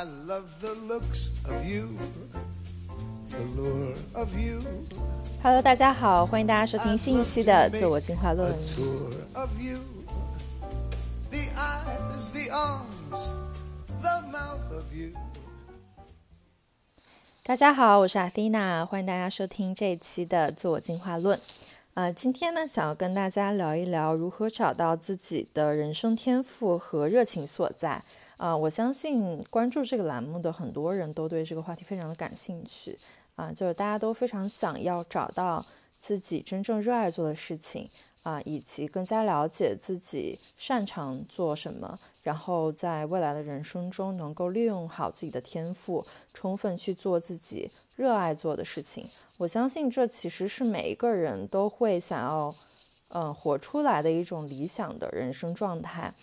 I love the looks of you，the lure of you。大家好，欢迎大家收听新一期的自我进化论。大家好，我是阿菲娜，欢迎大家收听这一期的自我进化论。呃，今天呢，想要跟大家聊一聊如何找到自己的人生天赋和热情所在。啊、我相信关注这个栏目的很多人都对这个话题非常的感兴趣。啊、就是大家都非常想要找到自己真正热爱做的事情啊、以及更加了解自己擅长做什么，然后在未来的人生中能够利用好自己的天赋，充分去做自己热爱做的事情。我相信这其实是每一个人都会想要，嗯、活出来的一种理想的人生状态。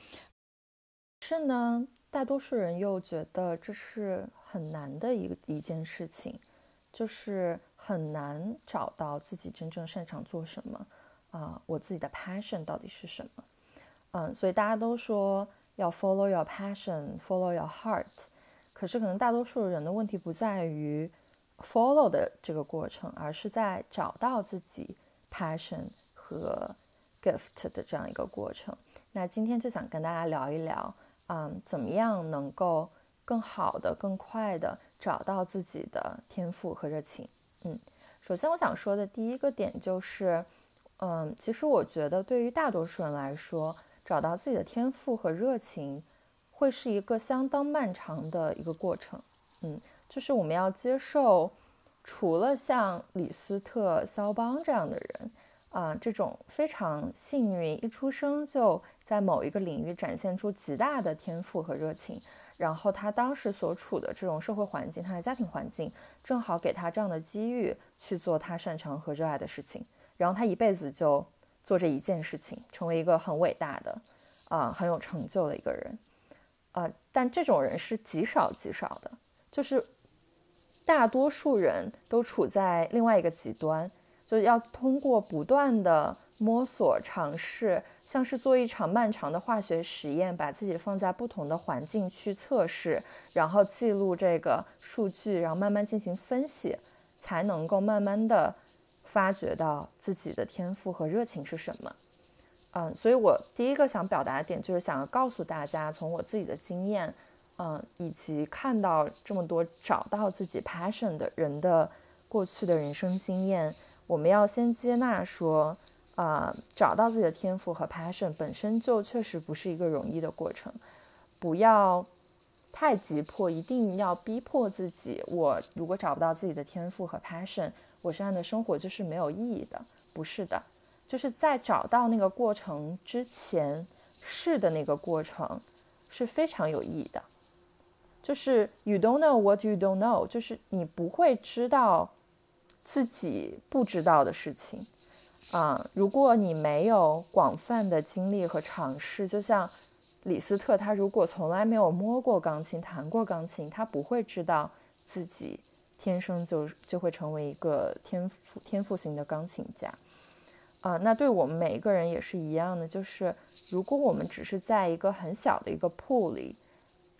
是呢，大多数人又觉得这是很难的一个一件事情，就是很难找到自己真正擅长做什么啊、我自己的 passion 到底是什么？嗯，所以大家都说要 follow your passion，follow your heart，可是可能大多数人的问题不在于 follow 的这个过程，而是在找到自己 passion 和 gift 的这样一个过程。那今天就想跟大家聊一聊，嗯，怎么样能够更好的、更快的找到自己的天赋和热情。嗯，首先我想说的第一个点就是，嗯，其实我觉得对于大多数人来说，找到自己的天赋和热情，会是一个相当漫长的一个过程。嗯，就是我们要接受，除了像李斯特、肖邦这样的人，啊、这种非常幸运，一出生就在某一个领域展现出极大的天赋和热情，然后他当时所处的这种社会环境，他的家庭环境，正好给他这样的机遇去做他擅长和热爱的事情，然后他一辈子就做这一件事情，成为一个很伟大的，啊、很有成就的一个人，啊、但这种人是极少极少的，就是大多数人都处在另外一个极端，就是要通过不断的摸索尝试，像是做一场漫长的化学实验，把自己放在不同的环境去测试，然后记录这个数据，然后慢慢进行分析，才能够慢慢的发掘到自己的天赋和热情是什么。嗯，所以我第一个想表达的点就是想要告诉大家，从我自己的经验，嗯，以及看到这么多找到自己 passion 的人的过去的人生经验，我们要先接纳说，啊、找到自己的天赋和 passion 本身就确实不是一个容易的过程，不要太急迫，一定要逼迫自己。我如果找不到自己的天赋和 passion，我这样的生活就是没有意义的。不是的，就是在找到那个过程之前，试的那个过程是非常有意义的。就是 you don't know what you don't know，就是你不会知道自己不知道的事情啊、如果你没有广泛的经历和尝试，就像李斯特，他如果从来没有摸过钢琴、弹过钢琴，他不会知道自己天生就就会成为一个天赋天赋型的钢琴家。啊、那对我们每一个人也是一样的，就是如果我们只是在一个很小的一个 pool 里，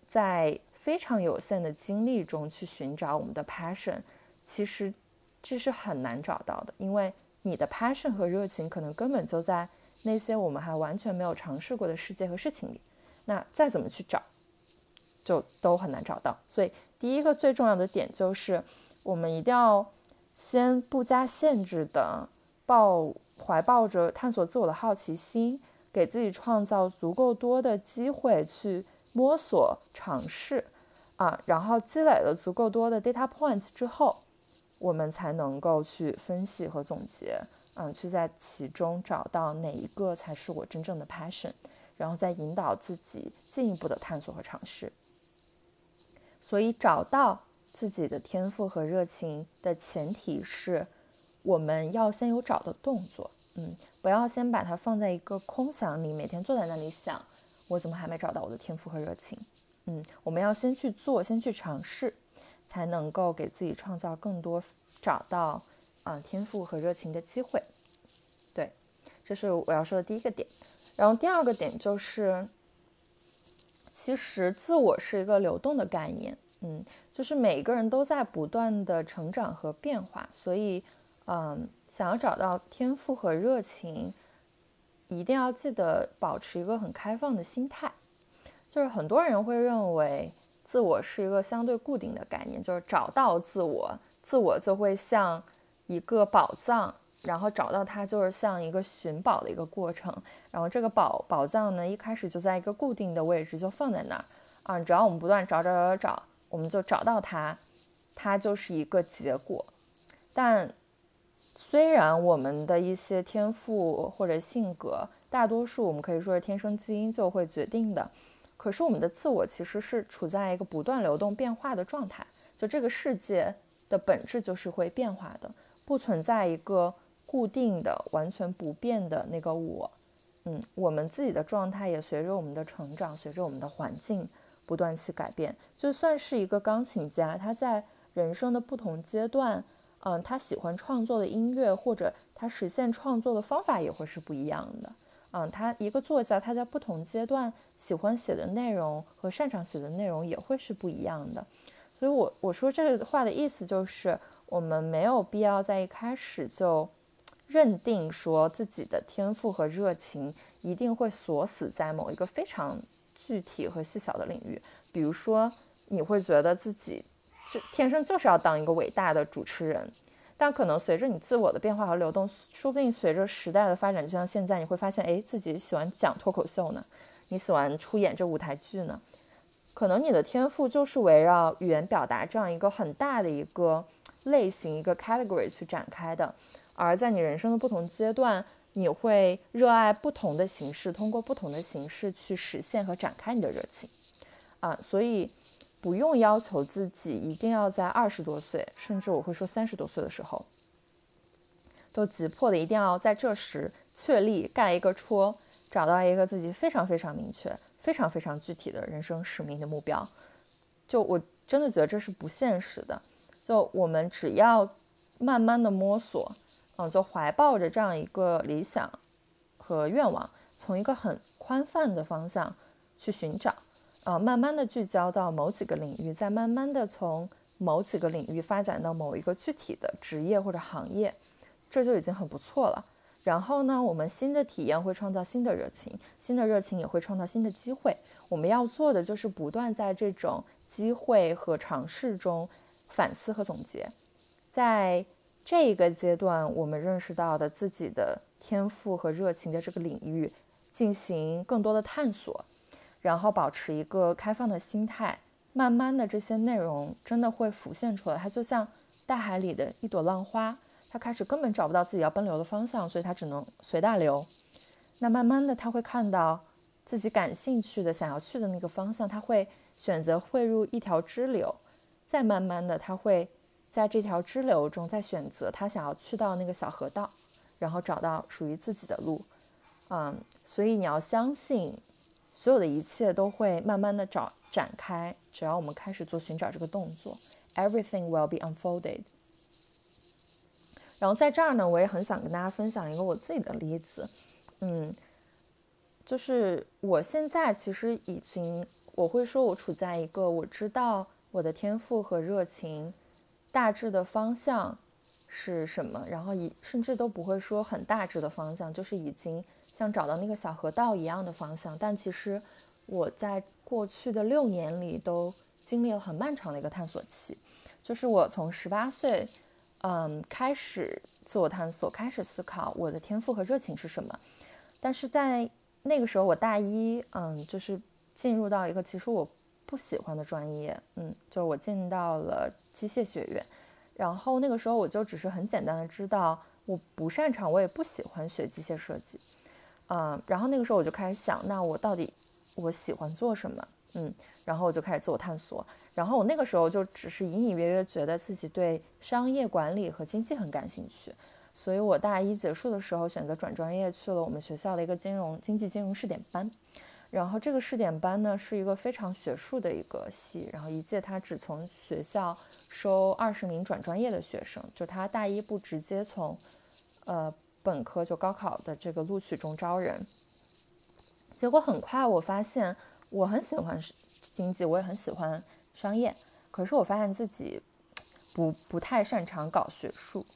在非常有限的精力中去寻找我们的 passion，其实这是很难找到的，因为你的 passion 和热情可能根本就在那些我们还完全没有尝试过的世界和事情里。那再怎么去找，就都很难找到。所以第一个最重要的点就是，我们一定要先不加限制的抱怀抱着探索自我的好奇心，给自己创造足够多的机会去摸索尝试啊，然后积累了足够多的 data points 之后，我们才能够去分析和总结，嗯，去在其中找到哪一个才是我真正的 passion，然后再引导自己进一步的探索和尝试。所以，找到自己的天赋和热情的前提是，我们要先有找的动作，嗯，不要先把它放在一个空想里，每天坐在那里想，我怎么还没找到我的天赋和热情？嗯，我们要先去做，先去尝试，才能够给自己创造更多找到啊、天赋和热情的机会。对，这是我要说的第一个点。然后第二个点就是，其实自我是一个流动的概念，嗯，就是每个人都在不断的成长和变化，所以，嗯，想要找到天赋和热情，一定要记得保持一个很开放的心态。就是很多人会认为自我是一个相对固定的概念，就是找到自我，自我就会像一个宝藏，然后找到它就是像一个寻宝的一个过程，然后这个宝宝藏呢，一开始就在一个固定的位置，就放在那儿啊，只要我们不断找找找找。我们就找到它，它就是一个结果。但虽然我们的一些天赋或者性格，大多数我们可以说是天生基因就会决定的，可是我们的自我其实是处在一个不断流动变化的状态。就这个世界的本质就是会变化的，不存在一个固定的、完全不变的那个我。嗯，我们自己的状态也随着我们的成长，随着我们的环境。不断去改变，就算是一个钢琴家，他在人生的不同阶段，嗯，他喜欢创作的音乐或者他实现创作的方法也会是不一样的。嗯，他一个作家，他在不同阶段喜欢写的内容和擅长写的内容也会是不一样的。所以，我我说这个话的意思就是，我们没有必要在一开始就认定说自己的天赋和热情一定会锁死在某一个非常。具体和细小的领域，比如说，你会觉得自己就天生就是要当一个伟大的主持人，但可能随着你自我的变化和流动，说不定随着时代的发展，就像现在，你会发现，哎，自己喜欢讲脱口秀呢，你喜欢出演这舞台剧呢，可能你的天赋就是围绕语言表达这样一个很大的一个类型一个 category 去展开的，而在你人生的不同阶段。你会热爱不同的形式，通过不同的形式去实现和展开你的热情，啊，所以不用要求自己一定要在二十多岁，甚至我会说三十多岁的时候，都急迫的一定要在这时确立盖一个戳，找到一个自己非常非常明确、非常非常具体的人生使命的目标。就我真的觉得这是不现实的。就我们只要慢慢的摸索。嗯，就怀抱着这样一个理想和愿望，从一个很宽泛的方向去寻找，呃，慢慢的聚焦到某几个领域，再慢慢的从某几个领域发展到某一个具体的职业或者行业，这就已经很不错了。然后呢，我们新的体验会创造新的热情，新的热情也会创造新的机会。我们要做的就是不断在这种机会和尝试中反思和总结，在。这个阶段，我们认识到的自己的天赋和热情的这个领域，进行更多的探索，然后保持一个开放的心态，慢慢的这些内容真的会浮现出来。它就像大海里的一朵浪花，它开始根本找不到自己要奔流的方向，所以它只能随大流。那慢慢的，他会看到自己感兴趣的、想要去的那个方向，他会选择汇入一条支流，再慢慢的，他会。在这条支流中，再选择他想要去到那个小河道，然后找到属于自己的路，嗯，所以你要相信，所有的一切都会慢慢的找展开，只要我们开始做寻找这个动作，everything will be unfolded。然后在这儿呢，我也很想跟大家分享一个我自己的例子，嗯，就是我现在其实已经，我会说我处在一个我知道我的天赋和热情。大致的方向是什么？然后以甚至都不会说很大致的方向，就是已经像找到那个小河道一样的方向。但其实我在过去的六年里都经历了很漫长的一个探索期，就是我从十八岁，嗯，开始自我探索，开始思考我的天赋和热情是什么。但是在那个时候，我大一，嗯，就是进入到一个其实我不喜欢的专业，嗯，就是我进到了。机械学院，然后那个时候我就只是很简单的知道我不擅长，我也不喜欢学机械设计，嗯，然后那个时候我就开始想，那我到底我喜欢做什么？嗯，然后我就开始自我探索，然后我那个时候就只是隐隐约约觉得自己对商业管理和经济很感兴趣，所以我大一结束的时候选择转专业去了我们学校的一个金融经济金融试点班。然后这个试点班呢是一个非常学术的一个系，然后一届他只从学校收二十名转专业的学生，就他大一不直接从，呃本科就高考的这个录取中招人。结果很快我发现我很喜欢经济，我也很喜欢商业，可是我发现自己不不太擅长搞学术。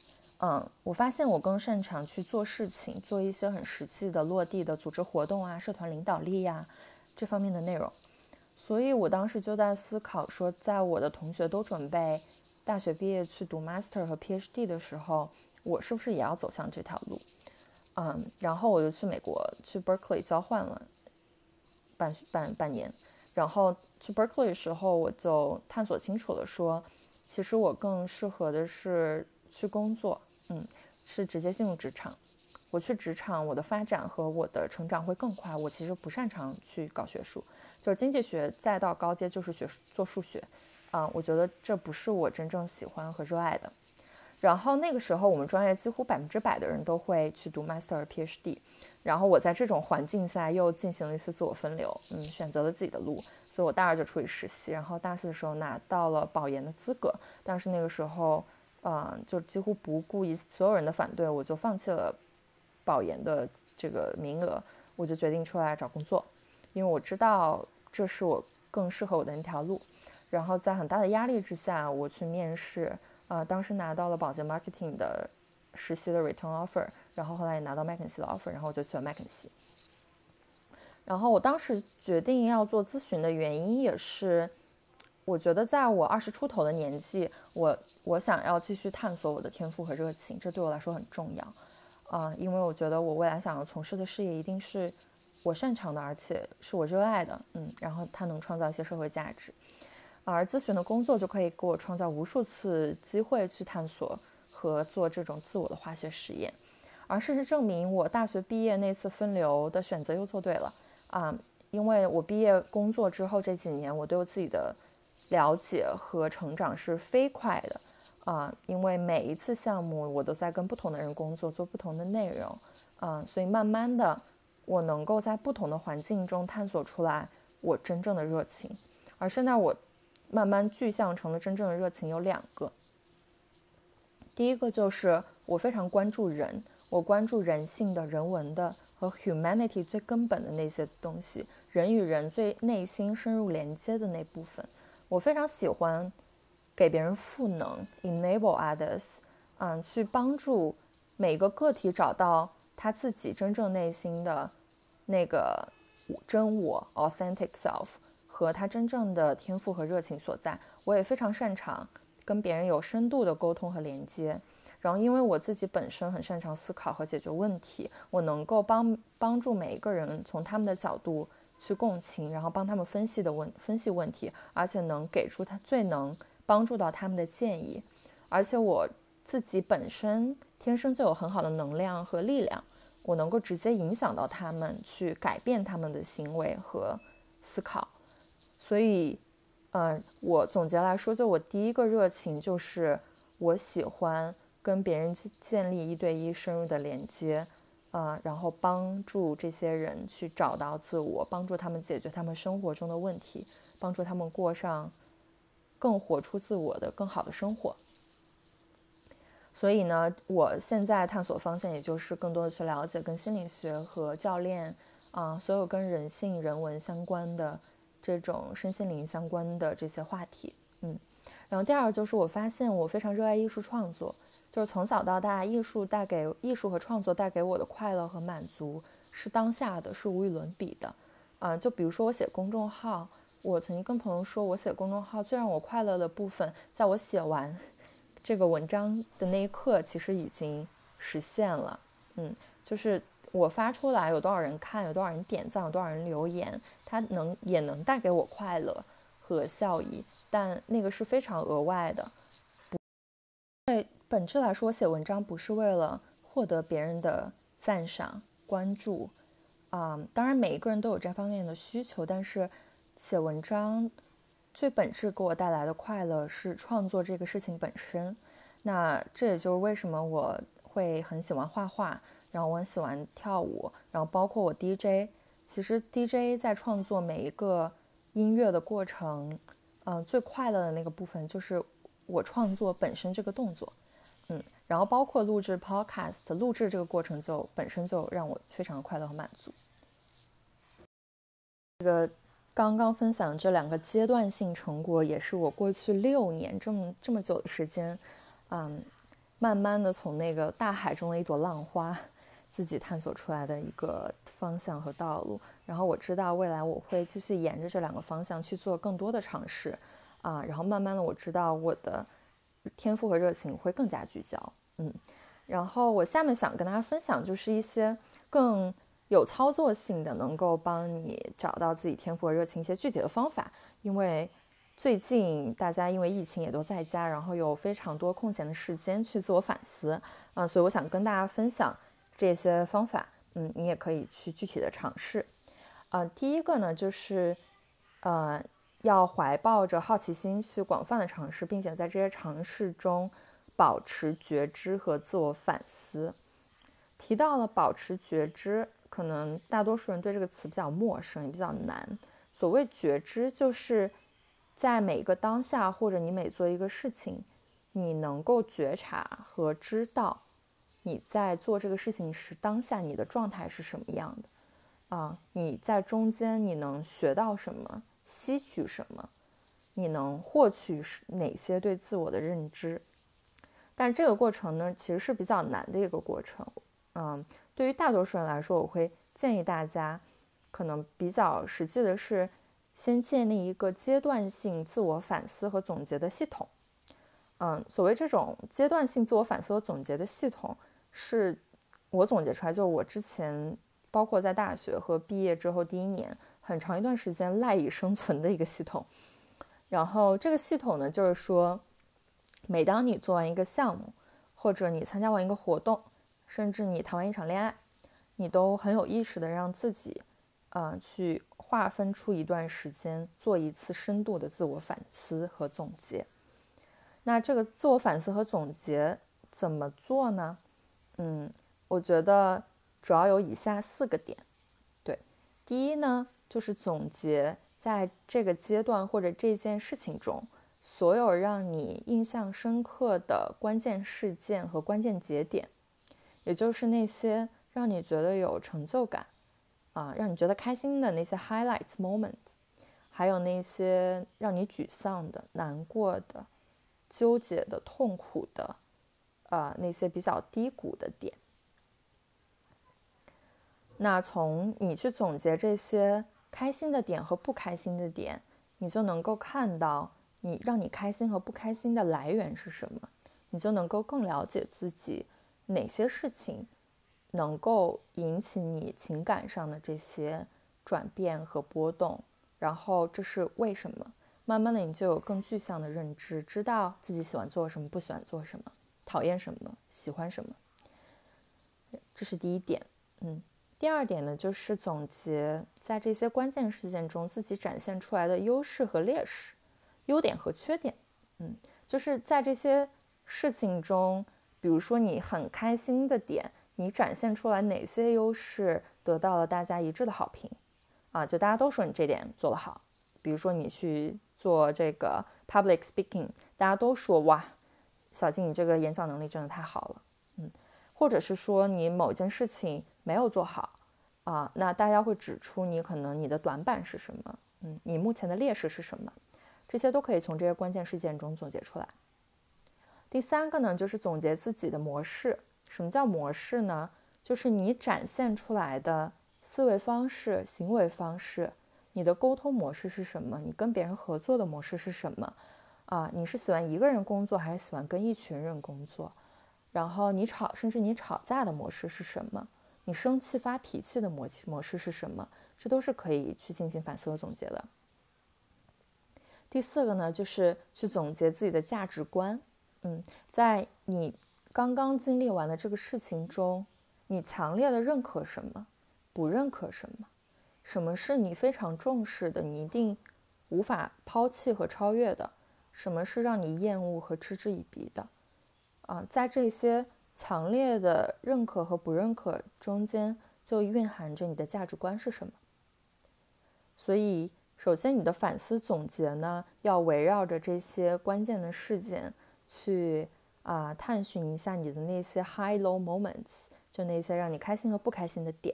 嗯，我发现我更擅长去做事情，做一些很实际的落地的组织活动啊，社团领导力呀这方面的内容。所以我当时就在思考说，在我的同学都准备大学毕业去读 master 和 PhD 的时候，我是不是也要走向这条路？嗯，然后我就去美国去 Berkeley 交换了半半半年，然后去 Berkeley 的时候，我就探索清楚了，说其实我更适合的是去工作。嗯，是直接进入职场。我去职场，我的发展和我的成长会更快。我其实不擅长去搞学术，就是经济学再到高阶就是学做数学，啊，我觉得这不是我真正喜欢和热爱的。然后那个时候，我们专业几乎百分之百的人都会去读 master PhD。然后我在这种环境下又进行了一次自我分流，嗯，选择了自己的路。所以我大二就出去实习，然后大四的时候拿到了保研的资格。但是那个时候。嗯，就几乎不顾一所有人的反对，我就放弃了保研的这个名额，我就决定出来找工作，因为我知道这是我更适合我的那条路。然后在很大的压力之下，我去面试，啊，当时拿到了保洁 marketing 的实习的 return offer，然后后来也拿到麦肯锡的 offer，然后我就去了麦肯锡。然后我当时决定要做咨询的原因也是。我觉得在我二十出头的年纪，我我想要继续探索我的天赋和热情，这对我来说很重要，啊，因为我觉得我未来想要从事的事业一定是我擅长的，而且是我热爱的，嗯，然后它能创造一些社会价值，而咨询的工作就可以给我创造无数次机会去探索和做这种自我的化学实验，而事实证明，我大学毕业那次分流的选择又做对了，啊，因为我毕业工作之后这几年，我对我自己的。了解和成长是飞快的，啊，因为每一次项目我都在跟不同的人工作，做不同的内容，啊，所以慢慢的我能够在不同的环境中探索出来我真正的热情，而现在我慢慢具象成了真正的热情有两个，第一个就是我非常关注人，我关注人性的人文的和 humanity 最根本的那些东西，人与人最内心深入连接的那部分。我非常喜欢给别人赋能，enable others，嗯，去帮助每个个体找到他自己真正内心的那个真我 （authentic self） 和他真正的天赋和热情所在。我也非常擅长跟别人有深度的沟通和连接。然后，因为我自己本身很擅长思考和解决问题，我能够帮帮助每一个人从他们的角度。去共情，然后帮他们分析的问分析问题，而且能给出他最能帮助到他们的建议。而且我自己本身天生就有很好的能量和力量，我能够直接影响到他们，去改变他们的行为和思考。所以，嗯，我总结来说，就我第一个热情就是我喜欢跟别人建立一对一深入的连接。啊，然后帮助这些人去找到自我，帮助他们解决他们生活中的问题，帮助他们过上更活出自我的更好的生活。所以呢，我现在探索方向也就是更多的去了解跟心理学和教练啊，所有跟人性、人文相关的这种身心灵相关的这些话题。嗯，然后第二就是我发现我非常热爱艺术创作。就是从小到大，艺术带给艺术和创作带给我的快乐和满足是当下的，是无与伦比的。啊，就比如说我写公众号，我曾经跟朋友说，我写公众号最让我快乐的部分，在我写完这个文章的那一刻，其实已经实现了。嗯，就是我发出来有多少人看，有多少人点赞，有多少人留言，它能也能带给我快乐和效益，但那个是非常额外的。对。本质来说，写文章不是为了获得别人的赞赏、关注，啊，当然每一个人都有这方面的需求，但是写文章最本质给我带来的快乐是创作这个事情本身。那这也就是为什么我会很喜欢画画，然后我很喜欢跳舞，然后包括我 DJ。其实 DJ 在创作每一个音乐的过程，嗯，最快乐的那个部分就是我创作本身这个动作。嗯，然后包括录制 Podcast，录制这个过程就本身就让我非常快乐和满足。这个刚刚分享这两个阶段性成果，也是我过去六年这么这么久的时间，嗯，慢慢的从那个大海中的一朵浪花，自己探索出来的一个方向和道路。然后我知道未来我会继续沿着这两个方向去做更多的尝试，啊，然后慢慢的我知道我的天赋和热情会更加聚焦，嗯，然后我下面想跟大家分享就是一些更。有操作性的，能够帮你找到自己天赋和热情一些具体的方法。因为最近大家因为疫情也都在家，然后有非常多空闲的时间去自我反思，啊，所以我想跟大家分享这些方法。嗯，你也可以去具体的尝试。呃，第一个呢，就是呃，要怀抱着好奇心去广泛的尝试，并且在这些尝试中保持觉知和自我反思。提到了保持觉知。可能大多数人对这个词比较陌生，也比较难。所谓觉知，就是在每个当下，或者你每做一个事情，你能够觉察和知道你在做这个事情时当下你的状态是什么样的啊？你在中间你能学到什么，吸取什么？你能获取哪些对自我的认知？但这个过程呢，其实是比较难的一个过程，嗯。对于大多数人来说，我会建议大家，可能比较实际的是，先建立一个阶段性自我反思和总结的系统。嗯，所谓这种阶段性自我反思和总结的系统，是我总结出来，就是我之前包括在大学和毕业之后第一年很长一段时间赖以生存的一个系统。然后这个系统呢，就是说，每当你做完一个项目，或者你参加完一个活动，甚至你谈完一场恋爱，你都很有意识的让自己，呃，去划分出一段时间，做一次深度的自我反思和总结。那这个自我反思和总结怎么做呢？嗯，我觉得主要有以下四个点。对，第一呢，就是总结在这个阶段或者这件事情中，所有让你印象深刻的关键事件和关键节点。也就是那些让你觉得有成就感，啊，让你觉得开心的那些 highlights moment，还有那些让你沮丧的、难过的、纠结的、痛苦的，呃，那些比较低谷的点。那从你去总结这些开心的点和不开心的点，你就能够看到你让你开心和不开心的来源是什么，你就能够更了解自己。哪些事情能够引起你情感上的这些转变和波动？然后这是为什么？慢慢的，你就有更具象的认知，知道自己喜欢做什么，不喜欢做什么，讨厌什么，喜欢什么。这是第一点。嗯，第二点呢，就是总结在这些关键事件中自己展现出来的优势和劣势，优点和缺点。嗯，就是在这些事情中。比如说你很开心的点，你展现出来哪些优势得到了大家一致的好评，啊，就大家都说你这点做得好。比如说你去做这个 public speaking，大家都说哇，小静你这个演讲能力真的太好了，嗯，或者是说你某件事情没有做好，啊，那大家会指出你可能你的短板是什么，嗯，你目前的劣势是什么，这些都可以从这些关键事件中总结出来。第三个呢，就是总结自己的模式。什么叫模式呢？就是你展现出来的思维方式、行为方式。你的沟通模式是什么？你跟别人合作的模式是什么？啊，你是喜欢一个人工作，还是喜欢跟一群人工作？然后你吵，甚至你吵架的模式是什么？你生气发脾气的模模式是什么？这都是可以去进行反思和总结的。第四个呢，就是去总结自己的价值观。嗯，在你刚刚经历完的这个事情中，你强烈的认可什么，不认可什么？什么是你非常重视的，你一定无法抛弃和超越的？什么是让你厌恶和嗤之以鼻的？啊，在这些强烈的认可和不认可中间，就蕴含着你的价值观是什么。所以，首先你的反思总结呢，要围绕着这些关键的事件。去啊，探寻一下你的那些 high low moments，就那些让你开心和不开心的点。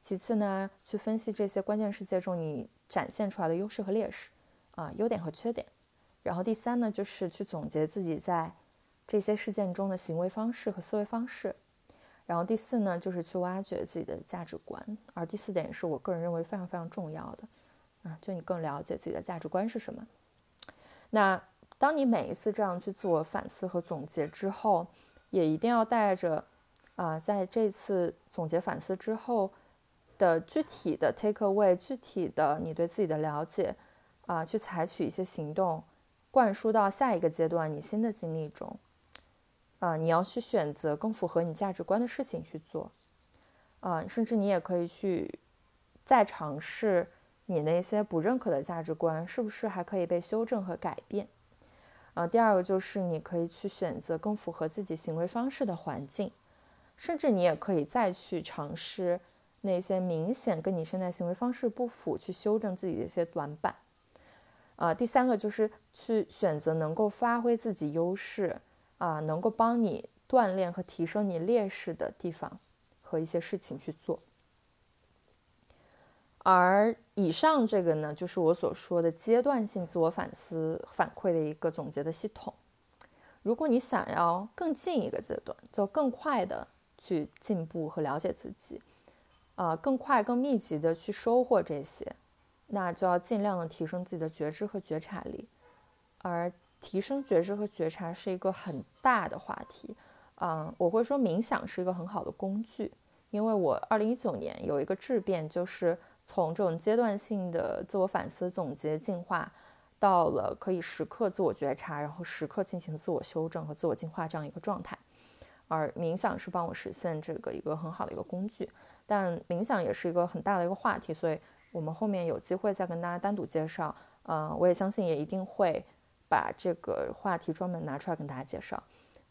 其次呢，去分析这些关键事件中你展现出来的优势和劣势，啊，优点和缺点。然后第三呢，就是去总结自己在这些事件中的行为方式和思维方式。然后第四呢，就是去挖掘自己的价值观。而第四点也是我个人认为非常非常重要的，啊，就你更了解自己的价值观是什么。那当你每一次这样去自我反思和总结之后，也一定要带着，啊，在这次总结反思之后的具体的 take away，具体的你对自己的了解，啊，去采取一些行动。灌输到下一个阶段，你新的经历中，啊，你要去选择更符合你价值观的事情去做，啊，甚至你也可以去再尝试你那些不认可的价值观是不是还可以被修正和改变，啊，第二个就是你可以去选择更符合自己行为方式的环境，甚至你也可以再去尝试那些明显跟你现在行为方式不符，去修正自己的一些短板。啊，第三个就是去选择能够发挥自己优势，啊，能够帮你锻炼和提升你劣势的地方和一些事情去做。而以上这个呢，就是我所说的阶段性自我反思反馈的一个总结的系统。如果你想要更进一个阶段，就更快的去进步和了解自己，啊，更快、更密集的去收获这些。那就要尽量的提升自己的觉知和觉察力，而提升觉知和觉察是一个很大的话题，嗯，我会说冥想是一个很好的工具，因为我二零一九年有一个质变，就是从这种阶段性的自我反思、总结、进化，到了可以时刻自我觉察，然后时刻进行自我修正和自我进化这样一个状态，而冥想是帮我实现这个一个很好的一个工具，但冥想也是一个很大的一个话题，所以。我们后面有机会再跟大家单独介绍，嗯，我也相信也一定会把这个话题专门拿出来跟大家介绍。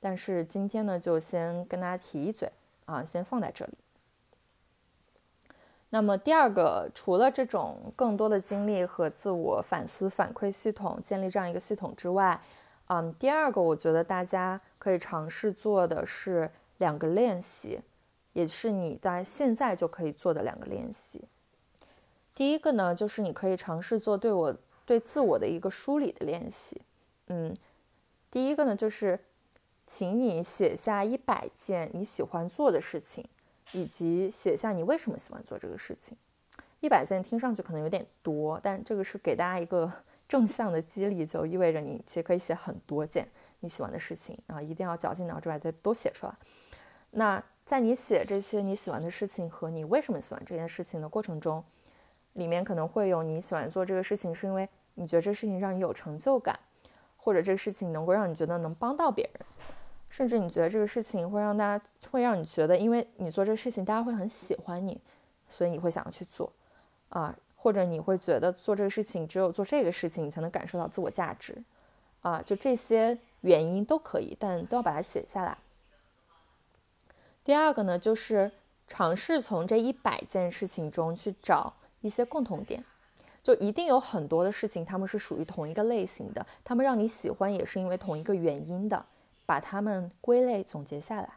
但是今天呢，就先跟大家提一嘴啊，先放在这里。那么第二个，除了这种更多的经历和自我反思反馈系统建立这样一个系统之外，嗯，第二个我觉得大家可以尝试做的是两个练习，也是你在现在就可以做的两个练习。第一个呢，就是你可以尝试做对我对自我的一个梳理的练习。嗯，第一个呢，就是请你写下一百件你喜欢做的事情，以及写下你为什么喜欢做这个事情。一百件听上去可能有点多，但这个是给大家一个 正向的激励，就意味着你其实可以写很多件你喜欢的事情啊，一定要绞尽脑汁把它都写出来。那在你写这些你喜欢的事情和你为什么喜欢这件事情的过程中，里面可能会有你喜欢做这个事情，是因为你觉得这事情让你有成就感，或者这个事情能够让你觉得能帮到别人，甚至你觉得这个事情会让大家会让你觉得，因为你做这事情，大家会很喜欢你，所以你会想要去做啊，或者你会觉得做这个事情，只有做这个事情，你才能感受到自我价值啊，就这些原因都可以，但都要把它写下来。第二个呢，就是尝试从这一百件事情中去找。一些共同点，就一定有很多的事情，他们是属于同一个类型的，他们让你喜欢也是因为同一个原因的，把它们归类总结下来。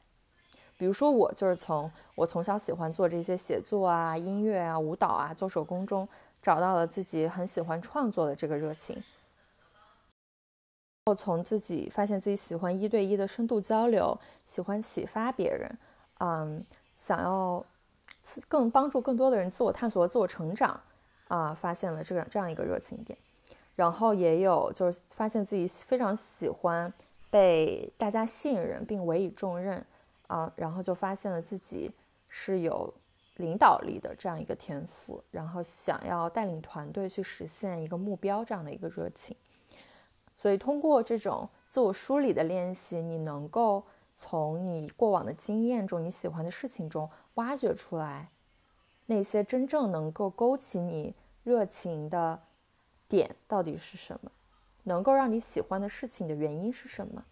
比如说我就是从我从小喜欢做这些写作啊、音乐啊、舞蹈啊、做手工中，找到了自己很喜欢创作的这个热情。后从自己发现自己喜欢一对一的深度交流，喜欢启发别人，嗯，想要。更帮助更多的人自我探索自我成长，啊，发现了这个这样一个热情点，然后也有就是发现自己非常喜欢被大家信任并委以重任，啊，然后就发现了自己是有领导力的这样一个天赋，然后想要带领团队去实现一个目标这样的一个热情，所以通过这种自我梳理的练习，你能够从你过往的经验中，你喜欢的事情中。挖掘出来那些真正能够勾起你热情的点到底是什么？能够让你喜欢的事情的原因是什么？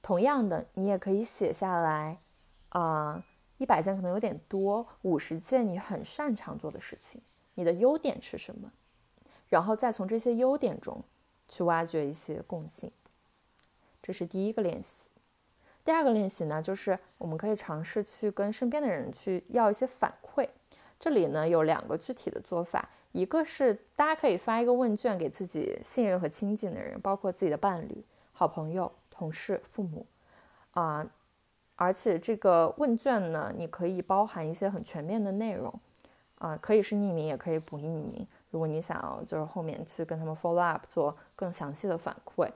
同样的，你也可以写下来，啊，一百件可能有点多，五十件你很擅长做的事情，你的优点是什么？然后再从这些优点中去挖掘一些共性。这是第一个练习。第二个练习呢，就是我们可以尝试去跟身边的人去要一些反馈，这里呢有两个具体的做法，一个是大家可以发一个问卷给自己信任和亲近的人，包括自己的伴侣、好朋友、同事、父母，啊，而且这个问卷呢，你可以包含一些很全面的内容，啊，可以是匿名，也可以不匿名。如果你想要就是后面去跟他们 follow up 做更详细的反馈，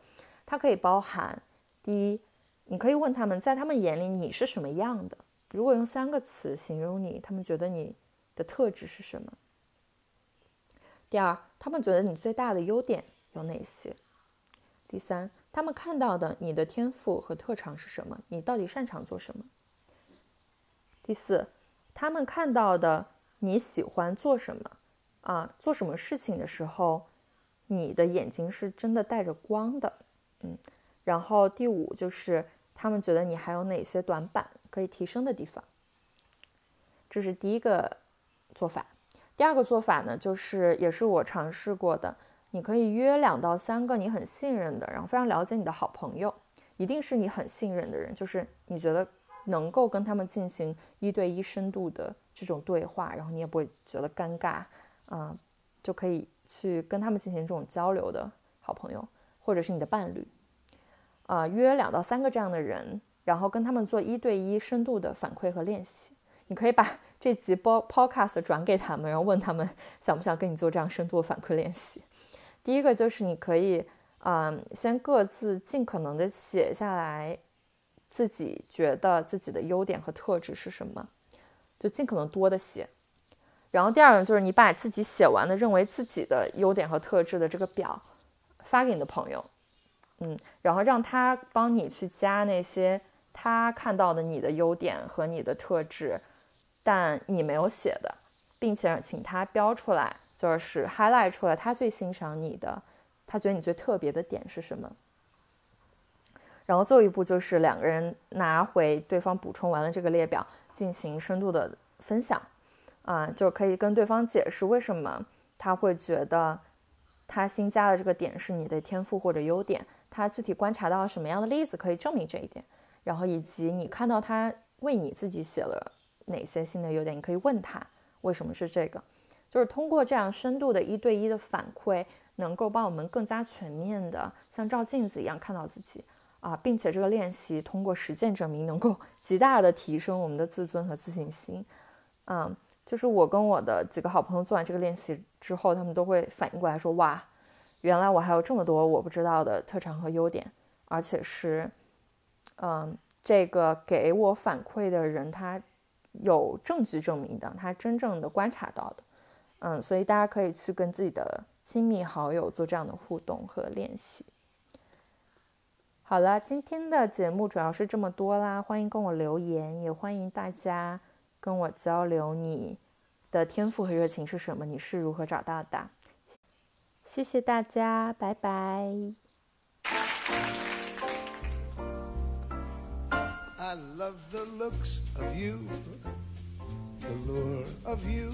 它可以包含第一，你可以问他们在他们眼里你是什么样的。如果用三个词形容你，他们觉得你。的特质是什么？第二，他们觉得你最大的优点有哪些？第三，他们看到的你的天赋和特长是什么？你到底擅长做什么？第四，他们看到的你喜欢做什么？啊，做什么事情的时候，你的眼睛是真的带着光的。嗯，然后第五就是他们觉得你还有哪些短板可以提升的地方？这是第一个。做法，第二个做法呢，就是也是我尝试过的，你可以约两到三个你很信任的，然后非常了解你的好朋友，一定是你很信任的人，就是你觉得能够跟他们进行一对一深度的这种对话，然后你也不会觉得尴尬，啊，就可以去跟他们进行这种交流的好朋友，或者是你的伴侣，啊，约两到三个这样的人，然后跟他们做一对一深度的反馈和练习。你可以把 这集播 podcast 转给他们，然后问他们想不想跟你做这样深度的反馈练习。第一个就是你可以，嗯，先各自尽可能的写下来自己觉得自己的优点和特质是什么，就尽可能多的写。然后第二个就是你把自己写完的认为自己的优点和特质的这个表发给你的朋友，嗯，然后让他帮你去加那些他看到的你的优点和你的特质。但你没有写的，并且请他标出来，就是 highlight 出来他最欣赏你的，他觉得你最特别的点是什么。然后最后一步就是两个人拿回对方补充完了这个列表，进行深度的分享，啊，就可以跟对方解释为什么他会觉得他新加的这个点是你的天赋或者优点，他具体观察到什么样的例子可以证明这一点，然后以及你看到他为你自己写了。哪些新的优点？你可以问他为什么是这个，就是通过这样深度的一对一的反馈，能够帮我们更加全面的像照镜子一样看到自己啊，并且这个练习通过实践证明能够极大的提升我们的自尊和自信心。嗯，就是我跟我的几个好朋友做完这个练习之后，他们都会反应过来说：“哇，原来我还有这么多我不知道的特长和优点，而且是，嗯，这个给我反馈的人他。”有证据证明的，他真正的观察到的，嗯，所以大家可以去跟自己的亲密好友做这样的互动和练习。好了，今天的节目主要是这么多啦，欢迎跟我留言，也欢迎大家跟我交流你的天赋和热情是什么，你是如何找到的？谢谢大家，拜拜。I love the looks of you, the lure of you.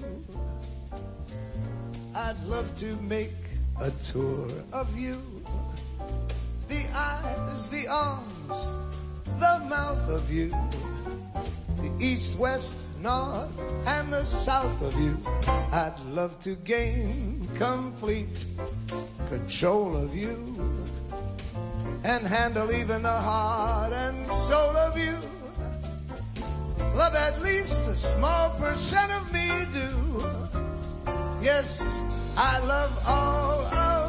I'd love to make a tour of you. The eyes, the arms, the mouth of you. The east, west, north, and the south of you. I'd love to gain complete control of you and handle even the heart and soul of you. Love at least a small percent of me do. Yes, I love all